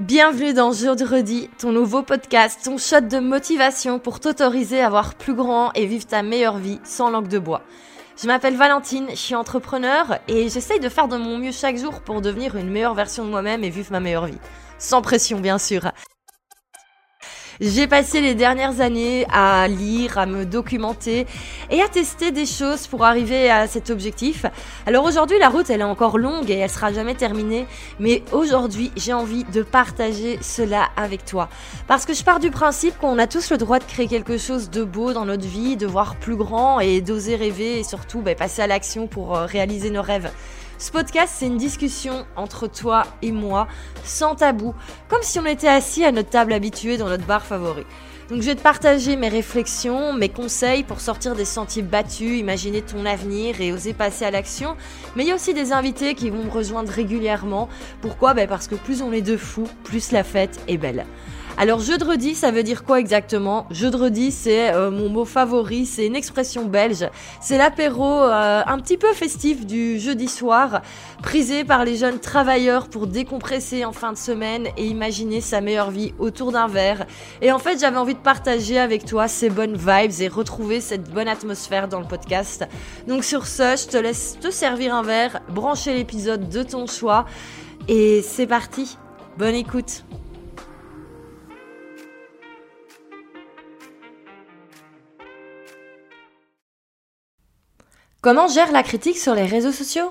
Bienvenue dans Jeudi, ton nouveau podcast, ton shot de motivation pour t'autoriser à voir plus grand et vivre ta meilleure vie sans langue de bois. Je m'appelle Valentine, je suis entrepreneur et j'essaye de faire de mon mieux chaque jour pour devenir une meilleure version de moi-même et vivre ma meilleure vie. Sans pression bien sûr. J'ai passé les dernières années à lire, à me documenter et à tester des choses pour arriver à cet objectif. Alors aujourd'hui, la route, elle est encore longue et elle sera jamais terminée. Mais aujourd'hui, j'ai envie de partager cela avec toi. Parce que je pars du principe qu'on a tous le droit de créer quelque chose de beau dans notre vie, de voir plus grand et d'oser rêver et surtout bah, passer à l'action pour euh, réaliser nos rêves. Ce podcast, c'est une discussion entre toi et moi, sans tabou, comme si on était assis à notre table habituée dans notre bar favori. Donc je vais te partager mes réflexions, mes conseils pour sortir des sentiers battus, imaginer ton avenir et oser passer à l'action. Mais il y a aussi des invités qui vont me rejoindre régulièrement. Pourquoi? Ben Parce que plus on est de fous, plus la fête est belle. Alors jeudi, ça veut dire quoi exactement? Jeudi, c'est euh, mon mot favori, c'est une expression belge. C'est l'apéro euh, un petit peu festif du jeudi soir, prisé par les jeunes travailleurs pour décompresser en fin de semaine et imaginer sa meilleure vie autour d'un verre. Et en fait, j'avais envie de partager avec toi ces bonnes vibes et retrouver cette bonne atmosphère dans le podcast. Donc sur ce, je te laisse te servir un verre, brancher l'épisode de ton choix et c'est parti. Bonne écoute. Comment gère la critique sur les réseaux sociaux?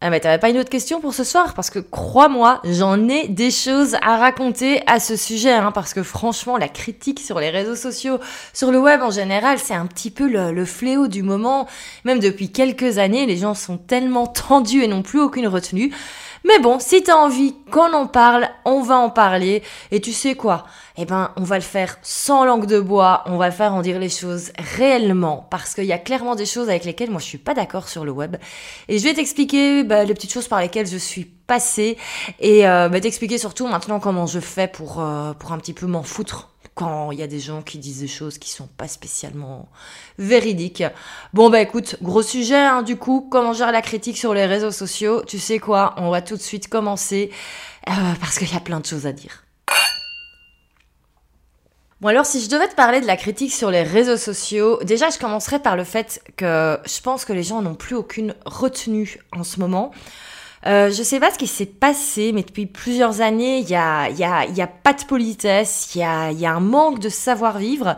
Ah mais t'avais pas une autre question pour ce soir? Parce que crois-moi, j'en ai des choses à raconter à ce sujet, hein, parce que franchement, la critique sur les réseaux sociaux, sur le web en général, c'est un petit peu le, le, fléau du moment. Même depuis quelques années, les gens sont tellement tendus et n'ont plus aucune retenue. Mais bon, si t'as envie qu'on en parle, on va en parler. Et tu sais quoi? Eh ben, on va le faire sans langue de bois, on va le faire en dire les choses réellement, parce qu'il y a clairement des choses avec lesquelles moi je suis pas d'accord sur le web. Et je vais t'expliquer bah, les petites choses par lesquelles je suis passée, et euh, bah, t'expliquer surtout maintenant comment je fais pour, euh, pour un petit peu m'en foutre quand il y a des gens qui disent des choses qui sont pas spécialement véridiques. Bon bah écoute, gros sujet hein, du coup, comment gérer la critique sur les réseaux sociaux? Tu sais quoi, on va tout de suite commencer euh, parce qu'il y a plein de choses à dire. Bon alors si je devais te parler de la critique sur les réseaux sociaux, déjà je commencerai par le fait que je pense que les gens n'ont plus aucune retenue en ce moment. Euh, je sais pas ce qui s'est passé, mais depuis plusieurs années, il y a, y, a, y a pas de politesse, il y a, y a un manque de savoir-vivre.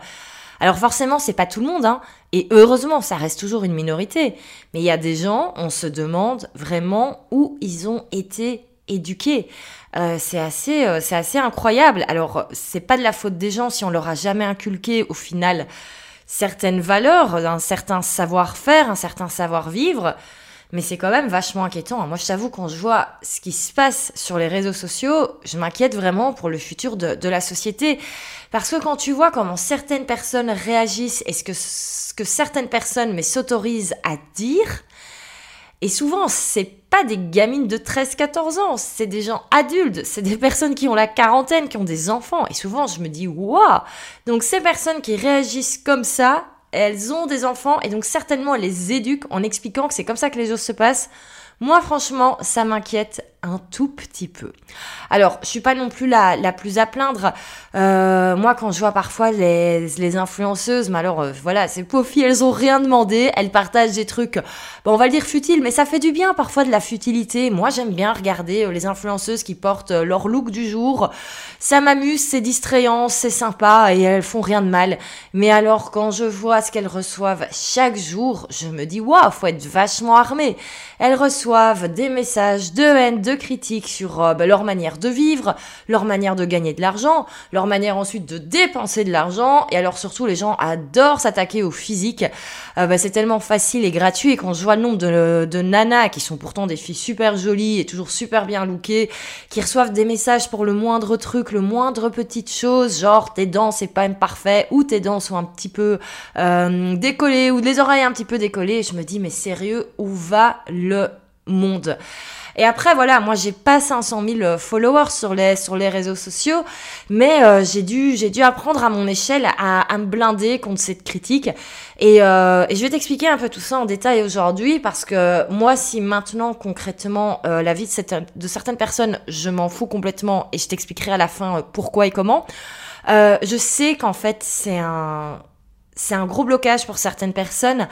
Alors forcément, c'est pas tout le monde, hein. Et heureusement, ça reste toujours une minorité. Mais il y a des gens, on se demande vraiment où ils ont été éduqués. Euh, c'est assez, euh, c'est assez incroyable. Alors, c'est pas de la faute des gens si on leur a jamais inculqué au final certaines valeurs, un certain savoir-faire, un certain savoir-vivre. Mais c'est quand même vachement inquiétant. Moi, je t'avoue, quand je vois ce qui se passe sur les réseaux sociaux, je m'inquiète vraiment pour le futur de, la société. Parce que quand tu vois comment certaines personnes réagissent et ce que, ce que certaines personnes s'autorisent à dire, et souvent, c'est pas des gamines de 13-14 ans, c'est des gens adultes, c'est des personnes qui ont la quarantaine, qui ont des enfants. Et souvent, je me dis, waouh! Donc, ces personnes qui réagissent comme ça, elles ont des enfants et donc certainement elles les éduquent en expliquant que c'est comme ça que les choses se passent. Moi, franchement, ça m'inquiète un tout petit peu. Alors, je suis pas non plus la, la plus à plaindre. Euh, moi, quand je vois parfois les, les influenceuses, mais alors, euh, voilà, ces pauvres elles ont rien demandé, elles partagent des trucs, bon, on va le dire futiles, mais ça fait du bien parfois de la futilité. Moi, j'aime bien regarder euh, les influenceuses qui portent leur look du jour. Ça m'amuse, c'est distrayant, c'est sympa et elles font rien de mal. Mais alors, quand je vois ce qu'elles reçoivent chaque jour, je me dis, waouh, faut être vachement armé. Elles reçoivent des messages de haine, de critiques sur euh, bah, leur manière de vivre, leur manière de gagner de l'argent, leur manière ensuite de dépenser de l'argent. Et alors surtout, les gens adorent s'attaquer au physique. Euh, bah, c'est tellement facile et gratuit. Et quand je vois le nombre de, nanas qui sont pourtant des filles super jolies et toujours super bien lookées, qui reçoivent des messages pour le moindre truc, le moindre petite chose, genre tes dents c'est pas même ou tes dents sont un petit peu euh, décollées, ou les oreilles un petit peu décollées, je me dis mais sérieux, où va le monde? Et après, voilà, moi, j'ai pas 500 000 followers sur les, sur les réseaux sociaux, mais euh, j'ai dû, j'ai dû apprendre à mon échelle à, à me blinder contre cette critique. Et, euh, et je vais t'expliquer un peu tout ça en détail aujourd'hui, parce que moi, si maintenant, concrètement, euh, la vie de, cette, de certaines personnes, je m'en fous complètement, et je t'expliquerai à la fin pourquoi et comment, je sais qu'en fait, c'est un, c'est un gros blocage pour certaines personnes.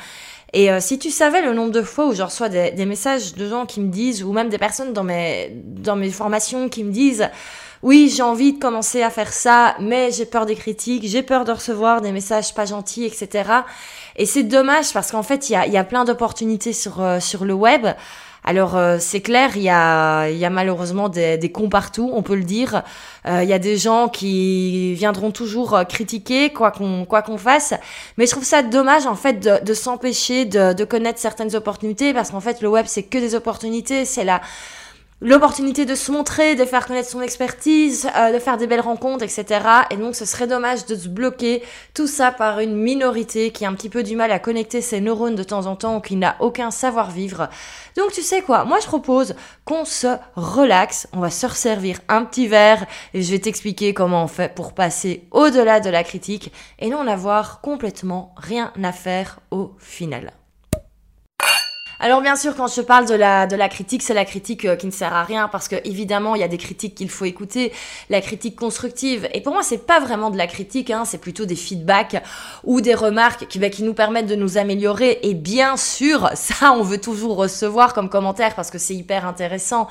Et euh, si tu savais le nombre de fois où je reçois des, messages de gens qui me disent, ou même des personnes dans mes, dans mes formations qui me disent, oui, j'ai envie de commencer à faire ça, mais j'ai peur des critiques, j'ai peur de recevoir des messages pas gentils, etc. Et c'est dommage parce qu'en fait, il y a, y a plein d'opportunités sur, euh, sur le web. Alors euh, c'est clair, il y a, y a malheureusement des, des, cons partout, on peut le dire. Euh, il y a des gens qui viendront toujours euh, critiquer quoi qu'on quoi qu'on fasse. Mais je trouve ça dommage en fait de, de s'empêcher de, de connaître certaines opportunités parce qu'en fait le web c'est que des opportunités, c'est la l'opportunité de se montrer, de faire connaître son expertise, euh, de faire des belles rencontres, etc. Et donc ce serait dommage de se bloquer tout ça par une minorité qui a un petit peu du mal à connecter ses neurones de temps en temps ou qui n'a aucun savoir-vivre. Donc tu sais quoi, moi je propose qu'on se relaxe, on va se resservir un petit verre et je vais t'expliquer comment on fait pour passer au-delà de la critique et non avoir complètement rien à faire au final. Alors bien sûr, quand je parle de la, de la critique, c'est la critique euh, qui ne sert à rien parce que évidemment, il y a des critiques qu'il faut écouter, la critique constructive. Et pour moi, c'est pas vraiment de la critique, hein, c'est plutôt des feedbacks ou des remarques qui, bah, qui nous permettent de nous améliorer. Et bien sûr, ça, on veut toujours recevoir comme commentaire parce que c'est hyper intéressant.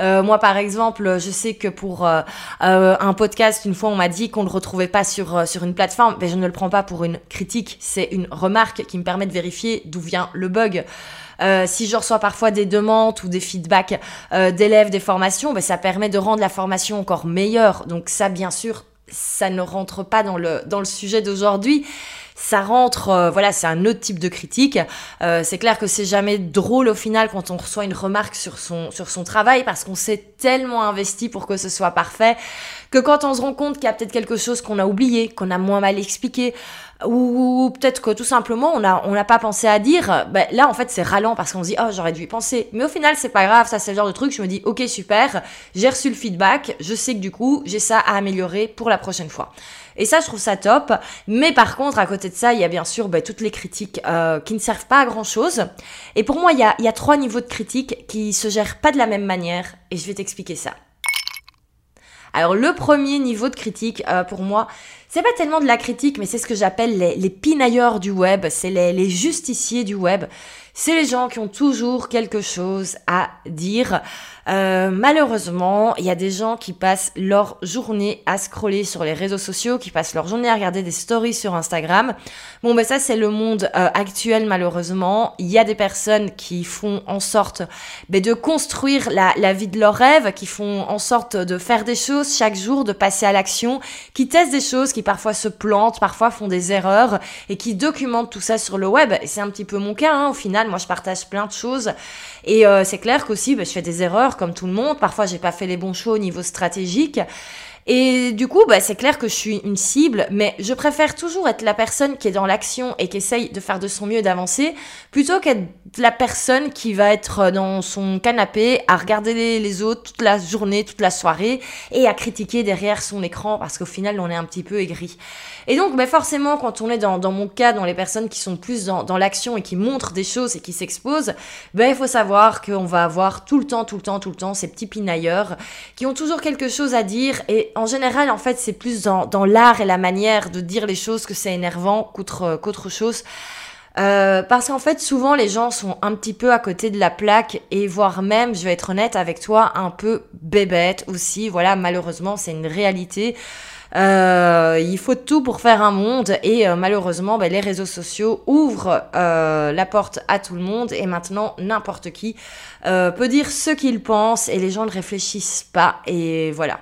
Euh, moi, par exemple, je sais que pour euh, un podcast, une fois, on m'a dit qu'on ne le retrouvait pas sur, sur une plateforme, mais je ne le prends pas pour une critique, c'est une remarque qui me permet de vérifier d'où vient le bug. Euh, si je reçois parfois des demandes ou des feedbacks euh, d'élèves des formations, ben, ça permet de rendre la formation encore meilleure. Donc ça, bien sûr, ça ne rentre pas dans le, dans le sujet d'aujourd'hui. Ça rentre, euh, voilà, c'est un autre type de critique. Euh, c'est clair que c'est jamais drôle au final quand on reçoit une remarque sur son, sur son travail parce qu'on s'est tellement investi pour que ce soit parfait que quand on se rend compte qu'il y a peut-être quelque chose qu'on a oublié, qu'on a moins mal expliqué, ou peut-être que tout simplement on n'a on pas pensé à dire, ben là en fait c'est ralent parce qu'on se dit oh j'aurais dû y penser. Mais au final c'est pas grave, ça c'est le genre de truc, je me dis ok super, j'ai reçu le feedback, je sais que du coup j'ai ça à améliorer pour la prochaine fois. Et ça je trouve ça top. Mais par contre à côté de ça il y a bien sûr ben, toutes les critiques euh, qui ne servent pas à grand chose. Et pour moi il y a, il y a trois niveaux de critiques qui se gèrent pas de la même manière et je vais t'expliquer ça. Alors le premier niveau de critique euh, pour moi c'est pas tellement de la critique, mais c'est ce que j'appelle les, les, pinailleurs du web, c'est les, les justiciers du web. C'est les gens qui ont toujours quelque chose à dire. Euh, malheureusement, il y a des gens qui passent leur journée à scroller sur les réseaux sociaux, qui passent leur journée à regarder des stories sur Instagram. Bon, ben ça, c'est le monde euh, actuel, malheureusement. Il y a des personnes qui font en sorte ben, de construire la, la vie de leurs rêves, qui font en sorte de faire des choses chaque jour, de passer à l'action, qui testent des choses, qui parfois se plantent, parfois font des erreurs, et qui documentent tout ça sur le web. C'est un petit peu mon cas, hein, au final. Moi, je partage plein de choses. Et euh, c'est clair qu'aussi, ben, je fais des erreurs comme tout le monde. Parfois, j'ai pas fait les bons choix au niveau stratégique. Et du coup, bah, c'est clair que je suis une cible, mais je préfère toujours être la personne qui est dans l'action et qui essaye de faire de son mieux d'avancer, plutôt qu'être la personne qui va être dans son canapé à regarder les autres toute la journée, toute la soirée, et à critiquer derrière son écran, parce qu'au final, on est un petit peu aigri. Et donc, bah, forcément, quand on est dans, dans mon cas, dans les personnes qui sont plus dans, dans l'action et qui montrent des choses et qui s'exposent, ben, il faut savoir qu'on va avoir tout le temps, tout le temps, tout le temps ces petits pinailleurs qui ont toujours quelque chose à dire et en général, en fait, c'est plus dans, l'art et la manière de dire les choses que c'est énervant qu'autre qu'autre chose. Euh, parce qu'en fait, souvent, les gens sont un petit peu à côté de la plaque et voire même, je vais être honnête avec toi, un peu bébête aussi. Voilà, malheureusement, c'est une réalité. Euh, il faut tout pour faire un monde et euh, malheureusement, ben, les réseaux sociaux ouvrent euh, la porte à tout le monde et maintenant n'importe qui euh, peut dire ce qu'il pense et les gens ne réfléchissent pas et voilà.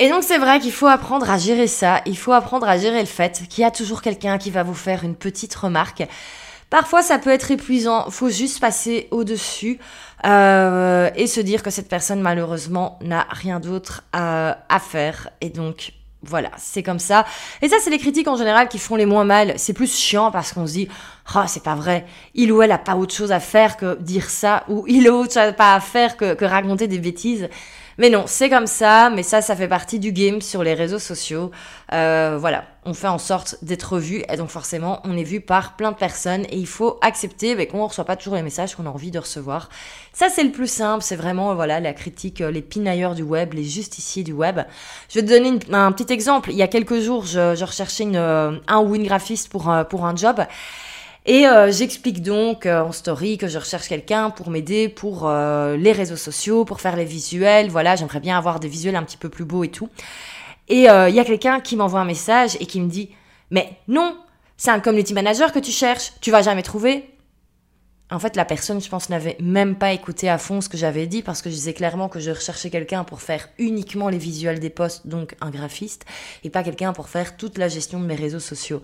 Et donc c'est vrai qu'il faut apprendre à gérer ça, il faut apprendre à gérer le fait qu'il y a toujours quelqu'un qui va vous faire une petite remarque. Parfois ça peut être épuisant, faut juste passer au-dessus euh, et se dire que cette personne malheureusement n'a rien d'autre à, à, faire et donc Voilà, c'est comme ça. Et ça, c'est les critiques en général qui font les moins mal. C'est plus chiant parce qu'on se dit, ah, c'est pas vrai. Il ou elle a pas autre chose à faire que dire ça, ou il ou autre chose pas à faire que raconter des bêtises. Mais non, c'est comme ça, mais ça, ça fait partie du game sur les réseaux sociaux. Euh, voilà, on fait en sorte d'être vu, et donc forcément, on est vu par plein de personnes, et il faut accepter mais qu'on ne reçoit pas toujours les messages qu'on a envie de recevoir. Ça, c'est le plus simple, c'est vraiment, voilà, la critique, euh, les pinailleurs du web, les justiciers du web. Je vais te donner un petit exemple. Il y a quelques jours, je, je recherchais une, euh, un ou une graphiste pour, pour un job. Et euh, j'explique donc euh, en story que je recherche quelqu'un pour m'aider pour euh, les réseaux sociaux, pour faire les visuels. Voilà, j'aimerais bien avoir des visuels un petit peu plus beaux et tout. Et il y a quelqu'un qui m'envoie un message et qui me dit Mais non, c'est un community manager que tu cherches, tu vas jamais trouver. En fait, la personne, je pense, n'avait même pas écouté à fond ce que j'avais dit parce que je disais clairement que je recherchais quelqu'un pour faire uniquement les visuels des posts, donc un graphiste, et pas quelqu'un pour faire toute la gestion de mes réseaux sociaux.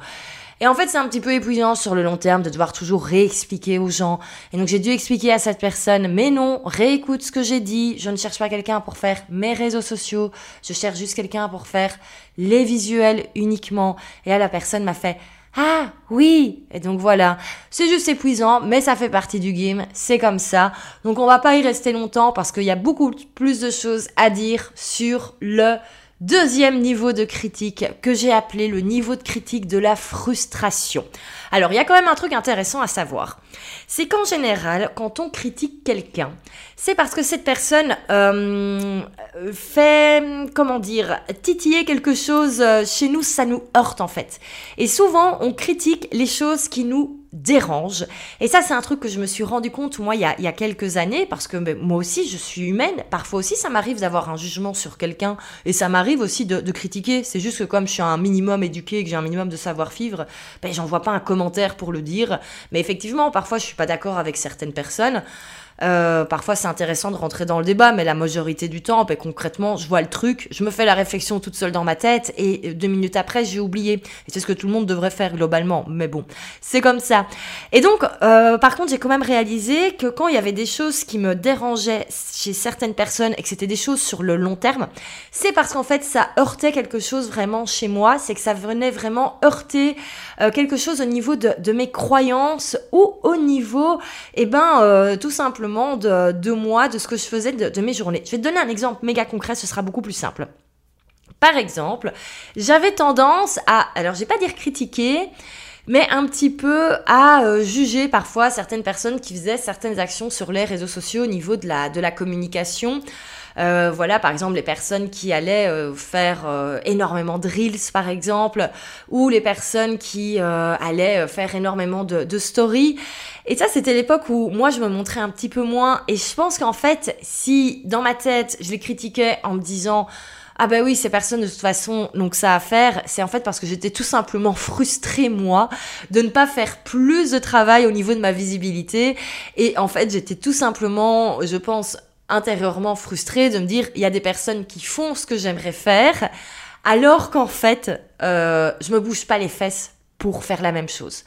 Et en fait, c'est un petit peu épuisant sur le long terme de devoir toujours réexpliquer aux gens. Et donc, j'ai dû expliquer à cette personne, mais non, réécoute ce que j'ai dit. Je ne cherche pas quelqu'un pour faire mes réseaux sociaux. Je cherche juste quelqu'un pour faire les visuels uniquement. Et là, la personne m'a fait, ah oui Et donc voilà, c'est juste épuisant, mais ça fait partie du game, c'est comme ça. Donc on va pas y rester longtemps parce qu'il y a beaucoup plus de choses à dire sur le Deuxième niveau de critique que j'ai appelé le niveau de critique de la frustration. Alors il y a quand même un truc intéressant à savoir. C'est qu'en général, quand on critique quelqu'un, c'est parce que cette personne euh, fait, comment dire, titiller quelque chose euh, chez nous, ça nous heurte en fait. Et souvent, on critique les choses qui nous dérange. Et ça, c'est un truc que je me suis rendu compte, moi, il y a, quelques années, parce que ben, moi aussi, je suis humaine. Parfois aussi, ça m'arrive d'avoir un jugement sur quelqu'un, et ça m'arrive aussi de, critiquer. C'est juste que comme je suis un minimum éduqué, que j'ai un minimum de savoir-vivre, ben, j'envoie pas un commentaire pour le dire. Mais effectivement, parfois, je suis pas d'accord avec certaines personnes. Euh, parfois, c'est intéressant de rentrer dans le débat, mais la majorité du temps, ben, concrètement, je vois le truc, je me fais la réflexion toute seule dans ma tête, et deux minutes après, j'ai oublié. Et c'est ce que tout le monde devrait faire globalement, mais bon, c'est comme ça. Et donc, euh, par contre, j'ai quand même réalisé que quand il y avait des choses qui me dérangeaient chez certaines personnes et que c'était des choses sur le long terme, c'est parce qu'en fait, ça heurtait quelque chose vraiment chez moi, c'est que ça venait vraiment heurter euh, quelque chose au niveau de, mes croyances ou au niveau, eh ben, tout simplement de, moi, de ce que je faisais de, mes journées. Je vais te donner un exemple méga concret, ce sera beaucoup plus simple. Par exemple, j'avais tendance à, alors je vais pas dire critiquer, mais un petit peu à euh, juger parfois certaines personnes qui faisaient certaines actions sur les réseaux sociaux au niveau de la communication. Euh, voilà, par exemple, les personnes qui allaient euh, faire euh, énormément de reels, par exemple, ou les personnes qui allaient faire énormément de, de stories. Et ça, c'était l'époque où moi, je me montrais un petit peu moins. Et je pense qu'en fait, si dans ma tête, je les critiquais en me disant ah ben oui, ces personnes de toute façon donc ça à faire, c'est en fait parce que j'étais tout simplement frustrée moi de ne pas faire plus de travail au niveau de ma visibilité et en fait j'étais tout simplement, je pense, intérieurement frustrée de me dire il y a des personnes qui font ce que j'aimerais faire alors qu'en fait euh, je me bouge pas les fesses pour faire la même chose.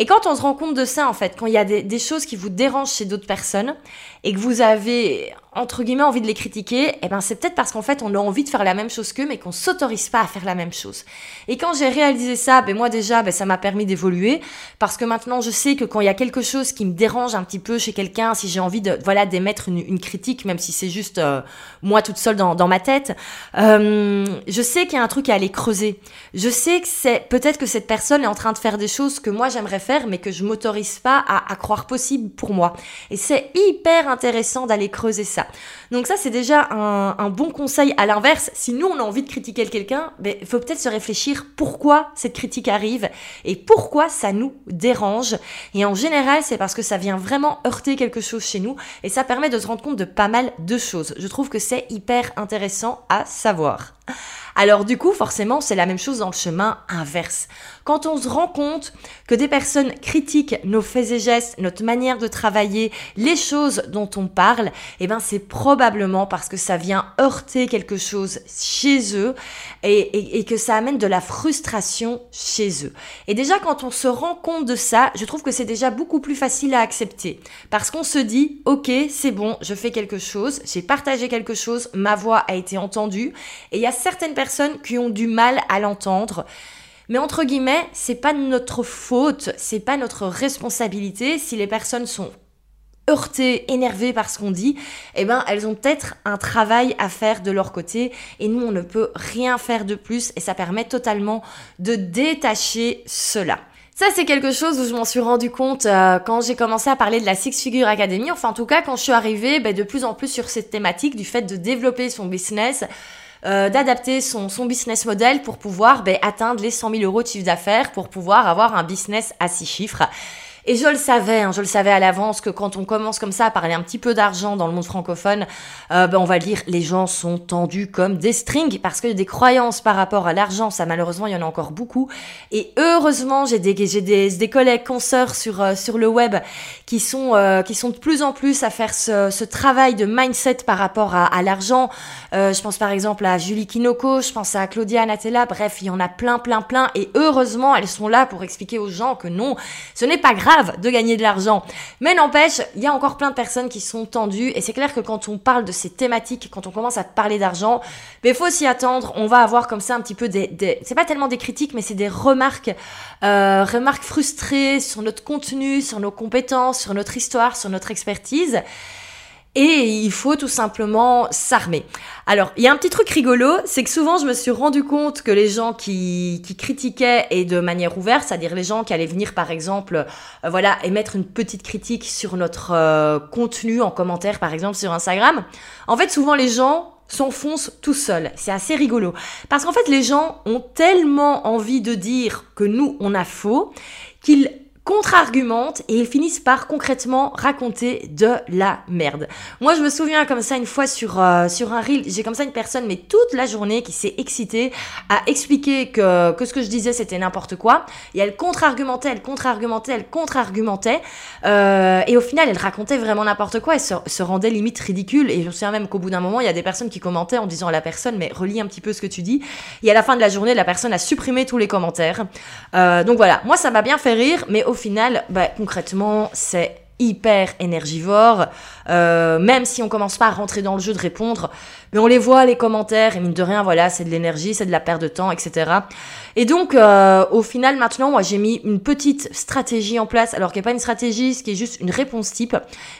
Et quand on se rend compte de ça, en fait, quand il y a des, des choses qui vous dérangent chez d'autres personnes et que vous avez entre guillemets envie de les critiquer, eh ben c'est peut-être parce qu'en fait on a envie de faire la même chose qu'eux, mais qu'on s'autorise pas à faire la même chose. Et quand j'ai réalisé ça, ben moi déjà, ben ça m'a permis d'évoluer parce que maintenant je sais que quand il y a quelque chose qui me dérange un petit peu chez quelqu'un, si j'ai envie de voilà d'émettre une, critique, même si c'est juste euh, moi toute seule dans, dans ma tête, euh, je sais qu'il y a un truc à aller creuser. Je sais que c'est peut-être que cette personne est en train de faire des choses que moi j'aimerais faire, mais que je m'autorise pas à, à croire possible pour moi. Et c'est hyper intéressant d'aller creuser ça. Donc ça, c'est déjà un, bon conseil. À l'inverse, si nous, on a envie de critiquer quelqu'un, il ben, faut peut-être se réfléchir pourquoi cette critique arrive et pourquoi ça nous dérange. Et en général, c'est parce que ça vient vraiment heurter quelque chose chez nous et ça permet de se rendre compte de pas mal de choses. Je trouve que c'est hyper intéressant à savoir. Alors du coup, forcément, c'est la même chose dans le chemin inverse. Quand on se rend compte que des personnes critiquent nos faits et gestes, notre manière de travailler, les choses dont on parle, eh ben c'est probablement parce que ça vient heurter quelque chose chez eux et, et que ça amène de la frustration chez eux. Et déjà quand on se rend compte de ça, je trouve que c'est déjà beaucoup plus facile à accepter parce qu'on se dit ok c'est bon, je fais quelque chose, j'ai partagé quelque chose, ma voix a été entendue et il y a certaines personnes qui ont du mal à l'entendre. Mais entre guillemets, c'est pas notre faute, c'est pas notre responsabilité si les personnes sont heurtées, énervées par ce qu'on dit, eh ben elles ont peut-être un travail à faire de leur côté et nous on ne peut rien faire de plus et ça permet totalement de détacher cela. Ça, c'est quelque chose où je m'en suis rendu compte euh, quand j'ai commencé à parler de la Six Figure Academy. Enfin, en tout cas, quand je suis arrivée ben, de plus en plus sur cette thématique du fait de développer son business, euh, d'adapter son, business model pour pouvoir ben, atteindre les 100 000 euros de chiffre d'affaires, pour pouvoir avoir un business à six chiffres. Et je le savais, hein, je le savais à l'avance que quand on commence comme ça à parler un petit peu d'argent dans le monde francophone, euh, ben on va dire les gens sont tendus comme des strings parce que des croyances par rapport à l'argent, ça malheureusement il y en a encore beaucoup. Et heureusement j'ai des collègues consoeurs sur euh, sur le web qui sont euh, qui sont de plus en plus à faire ce, travail de mindset par rapport à, à l'argent. Je pense par exemple à Julie Kinoko, je pense à Claudia Anatella, bref il y en a plein plein plein et heureusement elles sont là pour expliquer aux gens que non, ce n'est pas grave de gagner de l'argent. Mais n'empêche, il y a encore plein de personnes qui sont tendues et c'est clair que quand on parle de ces thématiques, quand on commence à parler d'argent, il faut s'y attendre. On va avoir comme ça un petit peu des, c'est pas tellement des critiques, mais c'est des remarques, euh, remarques frustrées sur notre contenu, sur nos compétences, sur notre histoire, sur notre expertise et il faut tout simplement s'armer. Alors, il y a un petit truc rigolo, c'est que souvent je me suis rendu compte que les gens qui, qui critiquaient et de manière ouverte, c'est-à-dire les gens qui allaient venir par exemple, euh, voilà, émettre une petite critique sur notre euh, contenu en commentaire par exemple sur Instagram, en fait souvent les gens s'enfoncent tout seuls. C'est assez rigolo. Parce qu'en fait les gens ont tellement envie de dire que nous on a faux qu'ils contre-argumentent et ils finissent par concrètement raconter de la merde. Moi, je me souviens comme ça une fois sur, euh, sur un reel, j'ai comme ça une personne, mais toute la journée, qui s'est excitée à expliquer que, que ce que je disais c'était n'importe quoi. Et elle contre-argumentait, elle contre-argumentait, elle contre-argumentait. Euh, et au final, elle racontait vraiment n'importe quoi et se, rendait limite ridicule. Et je me souviens même qu'au bout d'un moment, il y a des personnes qui commentaient en disant à la personne, mais relis un petit peu ce que tu dis. Et à la fin de la journée, la personne a supprimé tous les commentaires. Euh, donc voilà, moi ça m'a bien fait rire, mais au final, bah, concrètement, c'est hyper énergivore. Euh, même si on commence pas à rentrer dans le jeu de répondre, mais on les voit les commentaires et mine de rien, voilà, c'est de l'énergie, c'est de la perte de temps, etc. Et donc, euh, au final, maintenant, moi, j'ai mis une petite stratégie en place, alors qu'il n'y a pas une stratégie, ce qui est juste une réponse type.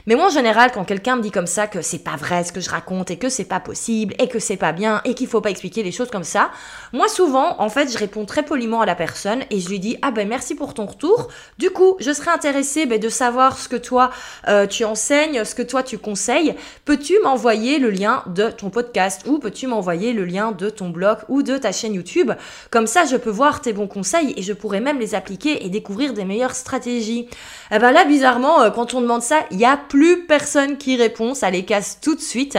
Mais moi, en général, quand quelqu'un me dit comme ça que c'est pas vrai ce que je raconte et que c'est pas possible et que c'est pas bien et qu'il faut pas expliquer les choses comme ça, moi, souvent, en fait, je réponds très poliment à la personne et je lui dis ah ben merci pour ton retour. Du coup, je serais intéressée ben, de savoir ce que toi euh, tu enseignes, ce que toi tu conseilles. Peux-tu m'envoyer le lien de ton podcast ou peux-tu m'envoyer le lien de ton blog ou de ta chaîne YouTube? Comme ça, je peux voir tes bons conseils et je pourrais même les appliquer et découvrir des meilleures stratégies. Eh ben là, bizarrement, euh, quand on demande ça, il n'y a plus personne qui répond, ça les casse tout de suite.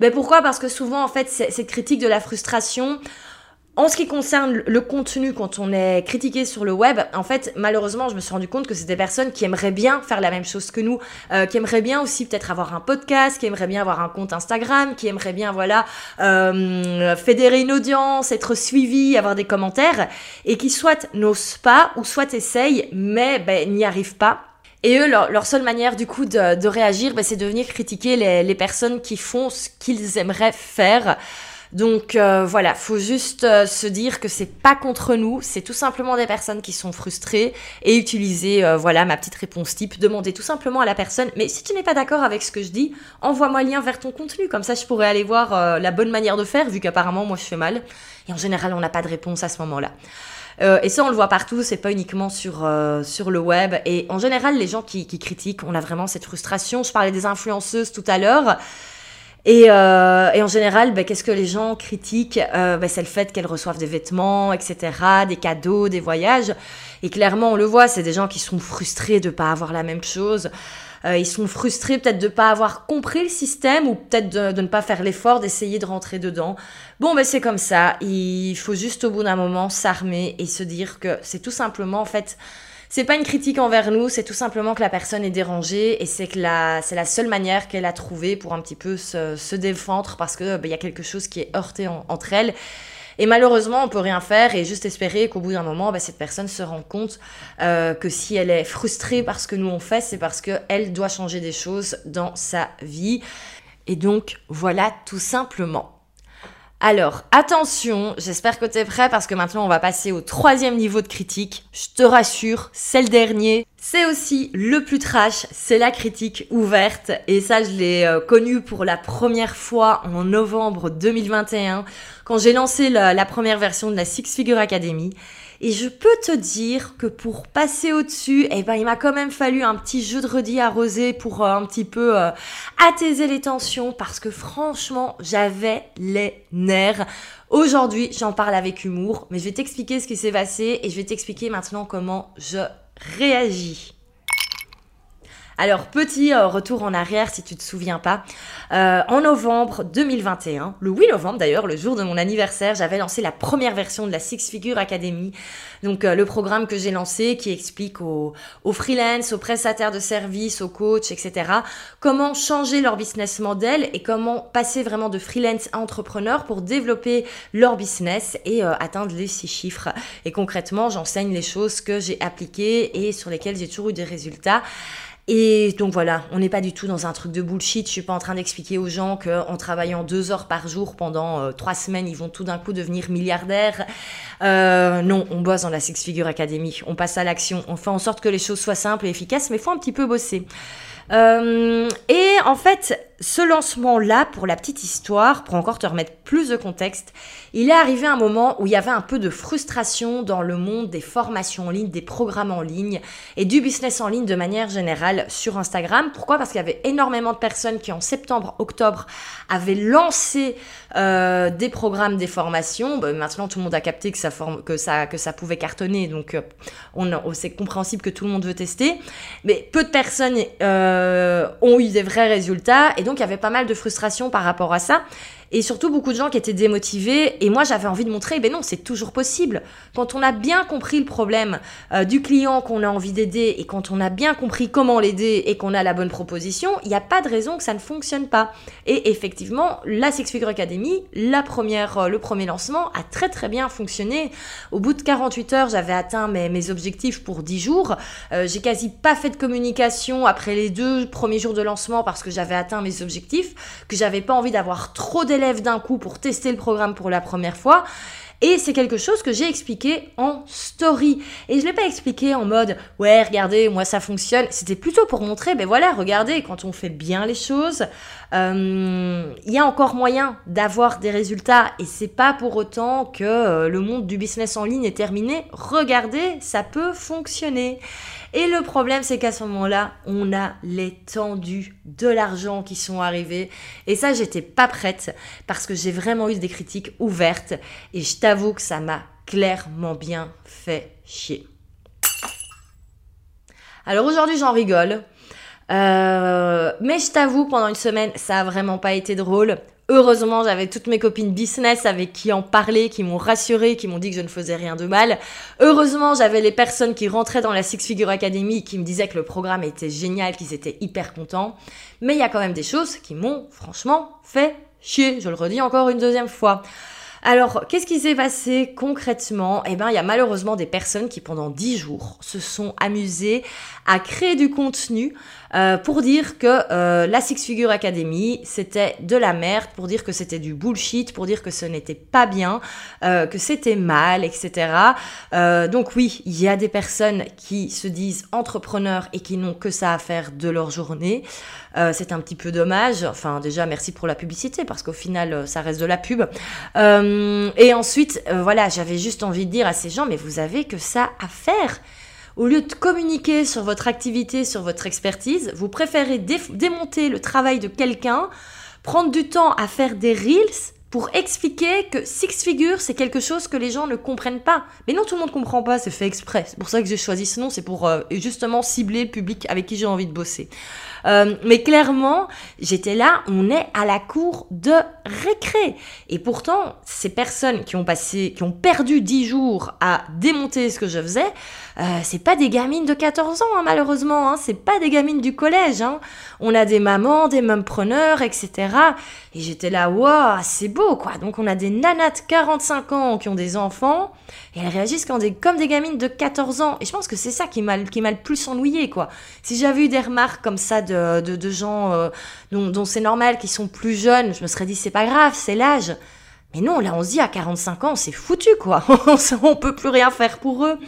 Ben pourquoi? Parce que souvent, en fait, cette critique de la frustration, en ce qui concerne le contenu, quand on est critiqué sur le web, en fait, malheureusement, je me suis rendu compte que c'est des personnes qui aimeraient bien faire la même chose que nous, euh, qui aimeraient bien aussi peut-être avoir un podcast, qui aimeraient bien avoir un compte Instagram, qui aimeraient bien, voilà, euh, fédérer une audience, être suivi, avoir des commentaires, et qui soit n'osent pas ou soit essayent, mais ben, n'y arrivent pas. Et eux, leur, seule manière du coup de, de réagir, ben, c'est de venir critiquer les, les personnes qui font ce qu'ils aimeraient faire. Donc euh, voilà, faut juste euh, se dire que c'est pas contre nous, c'est tout simplement des personnes qui sont frustrées et utiliser euh, voilà ma petite réponse type, demander tout simplement à la personne mais si tu n'es pas d'accord avec ce que je dis, envoie-moi le lien vers ton contenu comme ça je pourrais aller voir la bonne manière de faire vu qu'apparemment moi je fais mal et en général on n'a pas de réponse à ce moment-là. et ça, on le voit partout, c'est pas uniquement sur, sur le web. Et en général, les gens qui, qui critiquent, on a vraiment cette frustration. Je parlais des influenceuses tout à l'heure. Et, euh, et, en général, ben, qu'est-ce que les gens critiquent? Euh, ben, C'est le fait qu'elles reçoivent des vêtements, etc., des cadeaux, des voyages. Et clairement, on le voit, c'est des gens qui sont frustrés de pas avoir la même chose. Euh, ils sont frustrés peut-être de ne pas avoir compris le système ou peut-être de, ne pas faire l'effort d'essayer de rentrer dedans. Bon, ben c'est comme ça. Il faut juste au bout d'un moment s'armer et se dire que c'est tout simplement en fait c'est pas une critique envers nous, c'est tout simplement que la personne est dérangée et c'est que la, c'est la seule manière qu'elle a trouvée pour un petit peu se, se défendre parce que bah, y a quelque chose qui est heurté entre elles. Et malheureusement, on peut rien faire et juste espérer qu'au bout d'un moment, bah, cette personne se rende compte euh, que si elle est frustrée par ce que nous on fait, c'est parce qu'elle doit changer des choses dans sa vie. Et donc, voilà tout simplement. Alors, attention, j'espère que tu es prêt parce que maintenant on va passer au troisième niveau de critique. Je te rassure, c'est le dernier. C'est aussi le plus trash, c'est la critique ouverte. Et ça, je l'ai euh, connu pour la première fois en novembre 2021 quand j'ai lancé la première version de la Six Figure Academy. Et je peux te dire que pour passer au-dessus, eh ben, il m'a quand même fallu un petit jeu de redis arrosé pour euh, un petit peu euh, les tensions parce que franchement, j'avais les nerfs. Aujourd'hui, j'en parle avec humour, mais je vais t'expliquer ce qui s'est passé et je vais t'expliquer maintenant comment je réagis. Alors, petit euh, retour en arrière si tu te souviens pas. Euh, en novembre 2021, le 8 novembre d'ailleurs, le jour de mon anniversaire, j'avais lancé la première version de la Six Figure Academy. Donc, euh, le programme que j'ai lancé qui explique aux, aux freelance, aux prestataires de services, aux coachs, etc., comment changer leur business model et comment passer vraiment de freelance à entrepreneur pour développer leur business et atteindre les six chiffres. Et concrètement, j'enseigne les choses que j'ai appliquées et sur lesquelles j'ai toujours eu des résultats. Et donc voilà, on n'est pas du tout dans un truc de bullshit. Je suis pas en train d'expliquer aux gens qu'en travaillant deux heures par jour pendant euh, trois semaines, ils vont tout d'un coup devenir milliardaires. Euh, non, on bosse dans la Six Figure Academy. On passe à l'action. On fait en sorte que les choses soient simples et efficaces, mais faut un petit peu bosser. Euh, et en fait, ce lancement-là, pour la petite histoire, pour encore te remettre plus de contexte, il est arrivé un moment où il y avait un peu de frustration dans le monde des formations en ligne, des programmes en ligne et du business en ligne de manière générale sur Instagram. Pourquoi? Parce qu'il y avait énormément de personnes qui en septembre, octobre avaient lancé euh, des programmes, des formations. Bah, maintenant, tout le monde a capté que ça, pouvait cartonner, donc euh, c'est compréhensible que tout le monde veut tester. Mais peu de personnes euh, ont eu des vrais résultats donc il y avait pas mal de frustration par rapport à ça et surtout beaucoup de gens qui étaient démotivés. Et moi, j'avais envie de montrer, ben non, c'est toujours possible. Quand on a bien compris le problème euh, du client qu'on a envie d'aider et quand on a bien compris comment l'aider et qu'on a la bonne proposition, il n'y a pas de raison que ça ne fonctionne pas. Et effectivement, la Six Figure Academy, la première, euh, le premier lancement a très très bien fonctionné. Au bout de 48 heures, j'avais atteint mes, objectifs pour 10 jours. Euh, j'ai quasi pas fait de communication après les deux premiers jours de lancement parce que j'avais atteint mes objectifs, que j'avais pas envie d'avoir trop d'un coup pour tester le programme pour la première fois. Et c'est quelque chose que j'ai expliqué en story. Et je l'ai pas expliqué en mode ouais, regardez, moi ça fonctionne. C'était plutôt pour montrer, ben voilà, regardez, quand on fait bien les choses, euh, il y a encore moyen d'avoir des résultats. Et c'est pas pour autant que euh, le monde du business en ligne est terminé. Regardez, ça peut fonctionner. Et le problème, c'est qu'à ce moment-là, on a les tendus de l'argent qui sont arrivés. Et ça, j'étais pas prête parce que j'ai vraiment eu des critiques ouvertes. Et je t'avoue que ça m'a clairement bien fait chier. Alors aujourd'hui, j'en rigole. Euh, mais je t'avoue, pendant une semaine, ça a vraiment pas été drôle. Heureusement, j'avais toutes mes copines business avec qui en parler, qui m'ont rassuré, qui m'ont dit que je ne faisais rien de mal. Heureusement, j'avais les personnes qui rentraient dans la Six Figure Academy qui me disaient que le programme était génial, qu'ils étaient hyper contents. Mais il y a quand même des choses qui m'ont franchement fait chier. Je le redis encore une deuxième fois. Alors, qu'est-ce qui s'est passé concrètement? Eh bien, il y a malheureusement des personnes qui, pendant 10 jours, se sont amusées à créer du contenu euh, pour dire que euh, la Six Figure Academy, c'était de la merde, pour dire que c'était du bullshit, pour dire que ce n'était pas bien, euh, que c'était mal, etc. donc oui, il y a des personnes qui se disent entrepreneurs et qui n'ont que ça à faire de leur journée. c'est un petit peu dommage. Enfin, déjà, merci pour la publicité, parce qu'au final, ça reste de la pub. et ensuite, voilà, j'avais juste envie de dire à ces gens, mais vous avez que ça à faire. Au lieu de communiquer sur votre activité, sur votre expertise, vous préférez démonter le travail de quelqu'un, prendre du temps à faire des reels pour expliquer que six figures, c'est quelque chose que les gens ne comprennent pas. Mais non, tout le monde ne comprend pas, c'est fait exprès. C'est pour ça que j'ai choisi ce nom, c'est pour euh, justement cibler le public avec qui j'ai envie de bosser. Euh, mais clairement, j'étais là, on est à la cour de récré. Et pourtant, ces personnes qui ont passé, qui ont perdu 10 jours à démonter ce que je faisais, euh, c'est pas des gamines de 14 ans, hein, malheureusement. Hein, c'est pas des gamines du collège. Hein. On a des mamans, des preneurs, etc. Et j'étais là, waouh, c'est beau, quoi. Donc on a des nanas de 45 ans qui ont des enfants et elles réagissent comme des, gamines de 14 ans. Et je pense que c'est ça qui m'a le plus ennuyé, quoi. Si j'avais eu des remarques comme ça de, de, gens euh, dont, dont c'est normal, qui sont plus jeunes, je me serais dit, c'est pas grave, c'est l'âge. Mais non, là, on se dit à 45 ans, c'est foutu, quoi. on peut plus rien faire pour eux.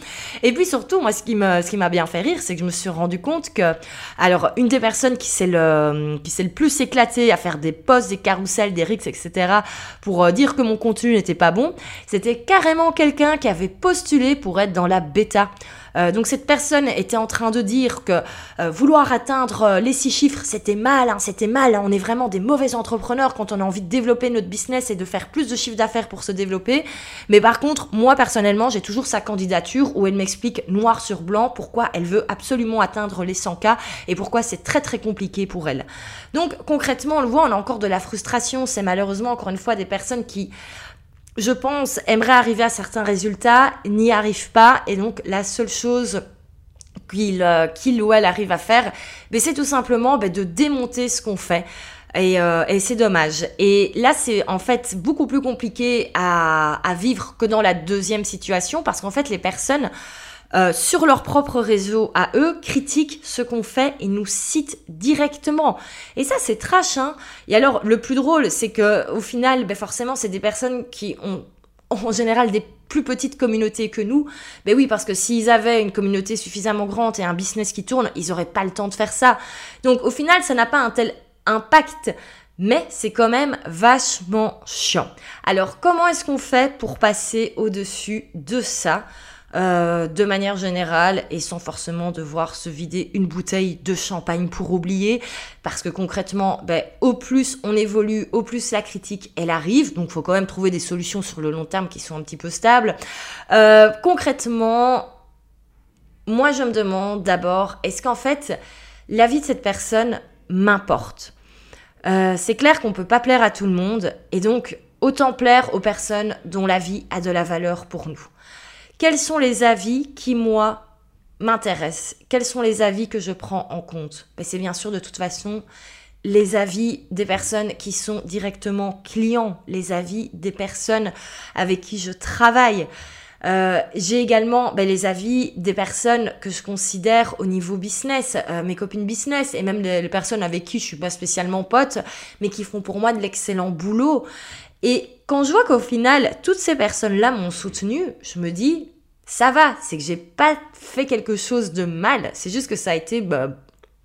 Et puis surtout, moi, ce qui m'a bien fait rire, c'est que je me suis rendu compte que, alors, une des personnes qui s'est le, qui s'est le plus éclatée à faire des posts, des carousels, des rix, etc., pour euh, dire que mon contenu n'était pas bon, c'était carrément quelqu'un qui avait postulé pour être dans la bêta. Euh, donc cette personne était en train de dire que euh, vouloir atteindre euh, les six chiffres, c'était mal, hein, c'était mal, on est vraiment des mauvais entrepreneurs quand on a envie de développer notre business et de faire plus de chiffre d'affaires pour se développer. Mais par contre, moi personnellement, j'ai toujours sa candidature où elle m'explique noir sur blanc pourquoi elle veut absolument atteindre les 100K et pourquoi c'est très très compliqué pour elle. Donc concrètement, on le voit, on a encore de la frustration, c'est malheureusement encore une fois des personnes qui je pense, aimerait arriver à certains résultats, n'y arrive pas, et donc la seule chose qu'il euh, ou elle arrive à faire, ben, c'est tout simplement ben, de démonter ce qu'on fait. Et, euh, c'est dommage. Et là, c'est en fait beaucoup plus compliqué à, à vivre que dans la deuxième situation, parce qu'en fait, les personnes euh, sur leur propre réseau à eux, critiquent ce qu'on fait et nous citent directement. Et ça, c'est trash. Hein et alors, le plus drôle, c'est que au final, ben forcément, c'est des personnes qui ont en général des plus petites communautés que nous. Ben oui, parce que s'ils avaient une communauté suffisamment grande et un business qui tourne, ils n'auraient pas le temps de faire ça. Donc au final, ça n'a pas un tel impact mais c'est quand même vachement chiant. Alors comment est-ce qu'on fait pour passer au-dessus de ça? Euh, de manière générale et sans forcément devoir se vider une bouteille de champagne pour oublier parce que concrètement ben, au plus on évolue au plus la critique elle arrive. Donc faut quand même trouver des solutions sur le long terme qui sont un petit peu stables. Euh, concrètement moi je me demande d'abord est-ce qu'en fait la vie de cette personne m'importe? Euh, c'est clair qu'on peut pas plaire à tout le monde et donc autant plaire aux personnes dont la vie a de la valeur pour nous quels sont les avis qui, moi, m'intéressent? Quels sont les avis que je prends en compte? Ben, C'est bien sûr de toute façon les avis des personnes qui sont directement clients, les avis des personnes avec qui je travaille. Euh, j'ai également ben, les avis des personnes que je considère au niveau business, euh, mes copines business et même les, personnes avec qui je suis pas spécialement pote, mais qui font pour moi de l'excellent boulot. Et quand je vois qu'au final, toutes ces personnes-là m'ont soutenu, je me dis, ça va, c'est que j'ai pas fait quelque chose de mal, c'est juste que ça a été bah,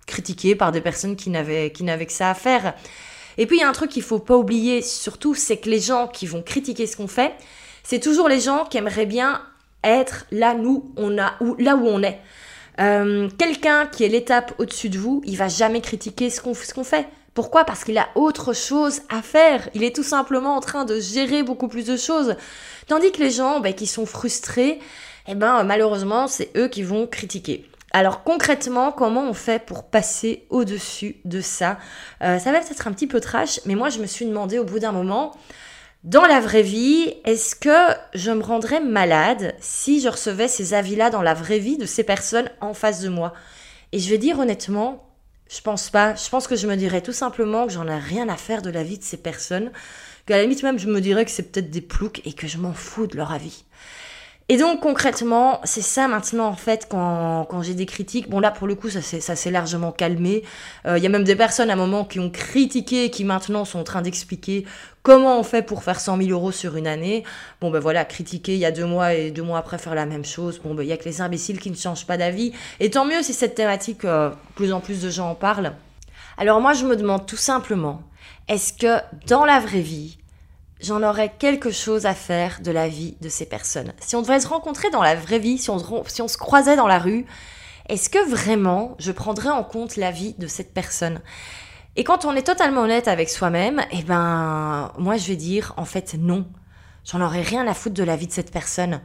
critiqué par des personnes qui n'avaient, qui n'avaient que ça à faire. Et puis il y a un truc qu'il faut pas oublier, surtout, c'est que les gens qui vont critiquer ce qu'on fait, c'est toujours les gens qui aimeraient bien être là, nous, on a, ou là où on est. Euh, quelqu'un qui est l'étape au-dessus de vous, il va jamais critiquer ce qu'on, ce qu'on fait. Pourquoi? Parce qu'il a autre chose à faire. Il est tout simplement en train de gérer beaucoup plus de choses. Tandis que les gens ben, qui sont frustrés, eh ben, malheureusement, c'est eux qui vont critiquer. Alors concrètement, comment on fait pour passer au-dessus de ça? Euh, Ça va peut-être un petit peu trash, mais moi je me suis demandé au bout d'un moment, dans la vraie vie, est-ce que je me rendrais malade si je recevais ces avis-là dans la vraie vie de ces personnes en face de moi? Et je vais dire honnêtement, je pense pas. Je pense que je me dirais tout simplement que j'en ai rien à faire de la vie de ces personnes. Qu'à la limite même, je me dirais que c'est peut-être des ploucs et que je m'en fous de leur avis. Et donc concrètement, c'est ça maintenant en fait quand, quand j'ai des critiques. Bon là pour le coup ça s'est largement calmé. Il euh, y a même des personnes à un moment qui ont critiqué et qui maintenant sont en train d'expliquer comment on fait pour faire 100 000 euros sur une année. Bon ben voilà, critiquer il y a deux mois et deux mois après faire la même chose. Bon ben il y a que les imbéciles qui ne changent pas d'avis. Et tant mieux si cette thématique, euh, plus en plus de gens en parlent. Alors moi je me demande tout simplement, est-ce que dans la vraie vie, j'en aurais quelque chose à faire de la vie de ces personnes. Si on devait se rencontrer dans la vraie vie, si on, se croisait dans la rue, est-ce que vraiment je prendrais en compte la vie de cette personne? Et quand on est totalement honnête avec soi-même, eh ben, moi je vais dire en fait non. J'en aurais rien à foutre de la vie de cette personne.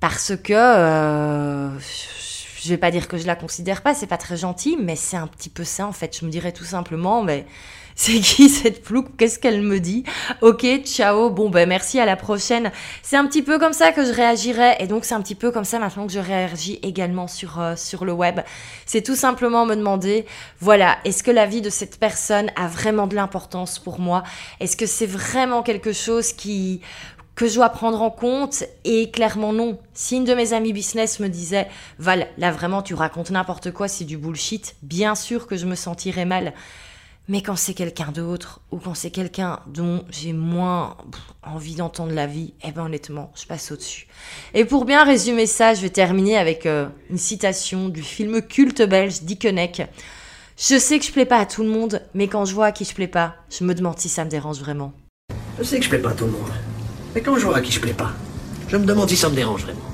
Parce que euh, je vais pas dire que je la considère pas, c'est pas très gentil, mais c'est un petit peu ça en fait. Je me dirais tout simplement, mais c'est qui cette flouque? Qu'est-ce qu'elle me dit? Ok, ciao, bon ben merci, à la prochaine. C'est un petit peu comme ça que je réagirais, et donc c'est un petit peu comme ça maintenant que je réagis également sur, euh, sur le web. C'est tout simplement me demander, voilà, est-ce que la vie de cette personne a vraiment de l'importance pour moi? Est-ce que c'est vraiment quelque chose qui que je dois prendre en compte? Et clairement non. Si une de mes amies business me disait Val, là vraiment tu racontes n'importe quoi, c'est du bullshit, bien sûr que je me sentirais mal. Mais quand c'est quelqu'un d'autre ou quand c'est quelqu'un dont j'ai moins envie d'entendre la vie, eh ben honnêtement, je passe au-dessus. Et pour bien résumer ça, je vais terminer avec euh, une citation du film culte belge Dickeneck. Je sais que je plais pas à tout le monde, mais quand je vois à qui je plais pas, je me demande si ça me dérange vraiment. Je sais que je plais pas à tout le monde. Mais quand je vois à qui je plais pas, je me demande si ça me dérange vraiment.